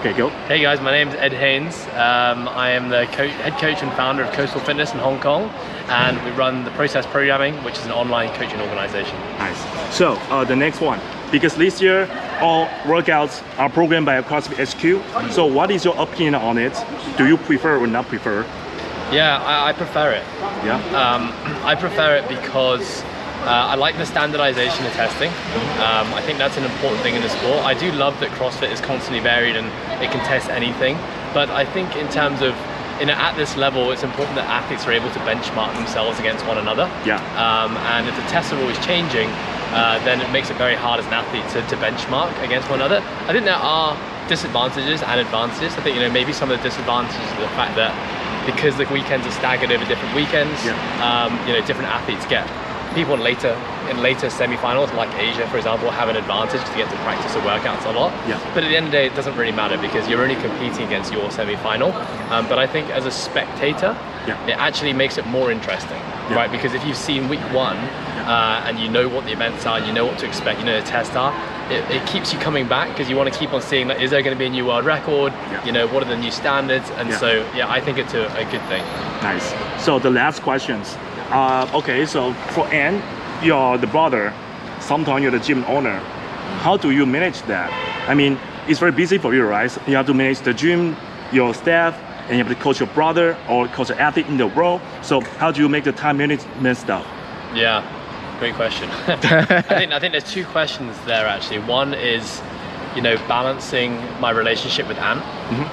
Okay, go. Hey guys, my name is Ed Haynes. Um, I am the co head coach and founder of Coastal Fitness in Hong Kong, and we run the Process Programming, which is an online coaching organization. Nice. So uh, the next one, because this year all workouts are programmed by CrossFit HQ. So what is your opinion on it? Do you prefer or not prefer? Yeah, I, I prefer it. Yeah. Um, I prefer it because uh, I like the standardization of testing. Um, I think that's an important thing in the sport. I do love that CrossFit is constantly varied and it can test anything. But I think in terms of you know, at this level, it's important that athletes are able to benchmark themselves against one another. Yeah. Um, and if the tests are always changing, uh, then it makes it very hard as an athlete to, to benchmark against one another. I think there are disadvantages and advantages. I think you know maybe some of the disadvantages are the fact that because the weekends are staggered over different weekends, Yeah. um, you know different athletes get people in later in later semi-finals like Asia for example have an advantage to get to practice the workouts a lot Yeah. but at the end of the day it doesn't really matter because you're only competing against your semi-final um, but I think as a spectator Yeah. it actually makes it more interesting Yeah. right because if you've seen week one uh, and you know what the events are you know what to expect you know the tests are it, it keeps you coming back because you want to keep on seeing like is there going to be a new world record Yeah. you know what are the new standards and so yeah I think it's a, a good thing Nice. So the last questions. Uh, okay, so for Ant, you're the brother. Sometimes you're the gym owner. How do you manage that? I mean, it's very busy for you, right? You have to manage the gym, your staff, and you have to coach your brother or coach an athlete in the world. So how do you make the time management stuff? Yeah, great question. I think I think there's two questions there actually. One is, you know, balancing my relationship with Ant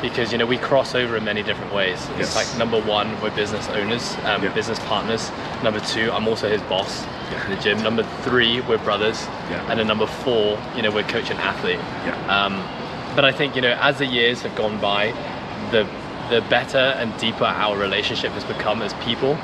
because you know we cross over in many different ways. Mm-hmm. Yes. It's like number one, we're business owners, um, Yeah. business partners. Number two, I'm also his boss in the gym. Number three, we're brothers, Yeah. and then number four, you know, we're coach and athlete. Yeah. Um, but I think you know, as the years have gone by, the the better and deeper our relationship has become as people,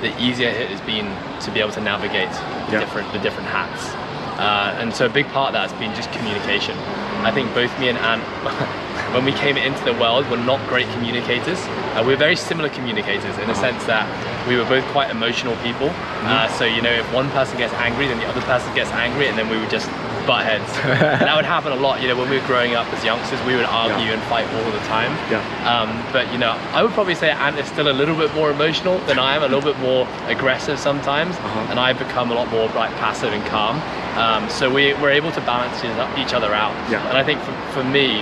the easier it has been to be able to navigate the Yeah. different the different hats. Uh, and so a big part of that has been just communication. I think both me and Ant, when we came into the world, were not great communicators. Uh, we were very similar communicators in the sense that we were both quite emotional people. Uh, so you know, if one person gets angry, then the other person gets angry, and then we would just butt heads. and that would happen a lot. You know, when we were growing up as youngsters, we would argue Yeah. and fight all the time. Yeah. Um, but you know, I would probably say Ant is still a little bit more emotional than I am, a little bit more aggressive sometimes, Uh-huh. and I've become a lot more like passive and calm. Um, so we, we're able to balance each other out. Yeah. And I think for, for me,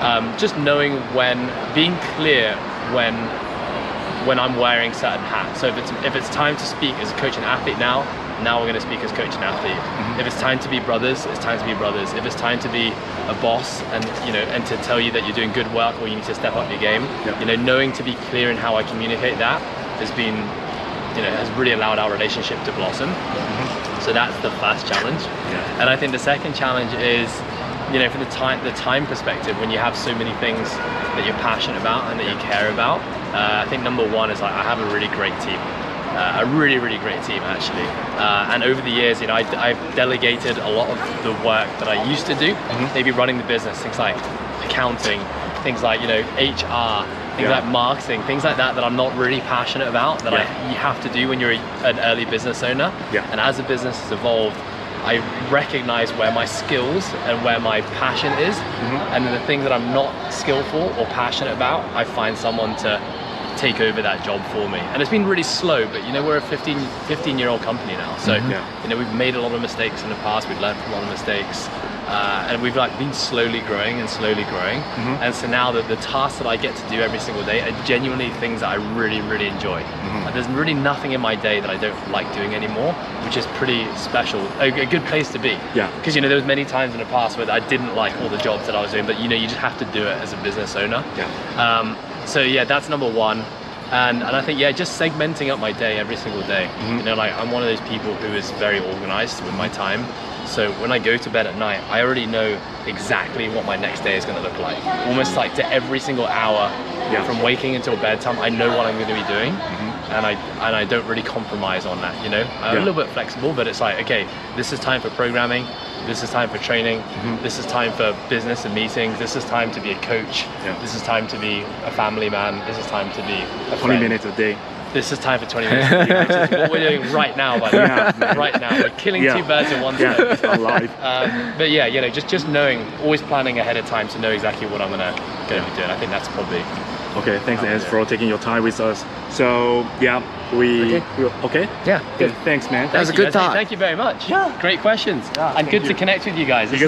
um, just knowing when, being clear when when I'm wearing certain hats. So if it's if it's time to speak as a coach and athlete now, now we're going to speak as coach and athlete. Mm-hmm. If it's time to be brothers, it's time to be brothers. If it's time to be a boss and you know and to tell you that you're doing good work or you need to step up your game, you know, knowing to be clear in how I communicate that has been you know has really allowed our relationship to blossom. So that's the first challenge. Yeah. And I think the second challenge is, you know, from the time the time perspective, when you have so many things that you're passionate about and that you care about. Uh, I think number one is like I have a really great team. Uh, a really, really great team actually. Uh, and over the years, you know, I, have delegated a lot of the work that I used to do, maybe running the business, things like accounting, things like you know HR, things Yeah. like marketing, things like that that I'm not really passionate about that Yeah. I you have to do when you're a- an early business owner. Yeah. And as the business has evolved, I recognize where my skills and where my passion is, Mm-hmm. and the thing that I'm not skillful or passionate about, I find someone to take over that job for me. And it's been really slow, but you know, we're a 15, 15 year old company now. So, Yeah. you know, we've made a lot of mistakes in the past, we've learned from a lot of mistakes. Uh, and we've like been slowly growing and slowly growing, and so now that the tasks that I get to do every single day are genuinely things that I really, really enjoy. Like, there's really nothing in my day that I don't like doing anymore, which is pretty special. A, a good place to be. Yeah. Because you know there was many times in the past where I didn't like all the jobs that I was doing, but you know you just have to do it as a business owner. Yeah. Um, so yeah, that's number one. And, and I think yeah, just segmenting up my day every single day. Mm-hmm. You know, like I'm one of those people who is very organized with my time. So when I go to bed at night, I already know exactly what my next day is going to look like. Almost like to every single hour, Yeah. from waking until bedtime, I know what I'm going to be doing, Mm-hmm. and I and I don't really compromise on that. You know, I'm Yeah. a little bit flexible, but it's like okay, this is time for programming. This is time for training. Mm-hmm. This is time for business and meetings. This is time to be a coach. Yeah. This is time to be a family man. This is time to be a 20 friend. minutes a day. this is time for 20 minutes. which is what we're doing right now, by the way. Yeah. Right now, we're killing Yeah. two birds in one Yeah, stone. alive. Um, but yeah, you know, just just knowing, always planning ahead of time to know exactly what I'm gonna gonna be doing. I think that's probably Okay, thanks, Oh, Ans, yeah. for taking your time with us. So yeah, we Okay. we- okay. yeah. Good. Thanks, man. That was a Thank you, good guys. Hey, talk. Thank you very much. Yeah. Great questions. Yeah, and good you. to connect with you guys. This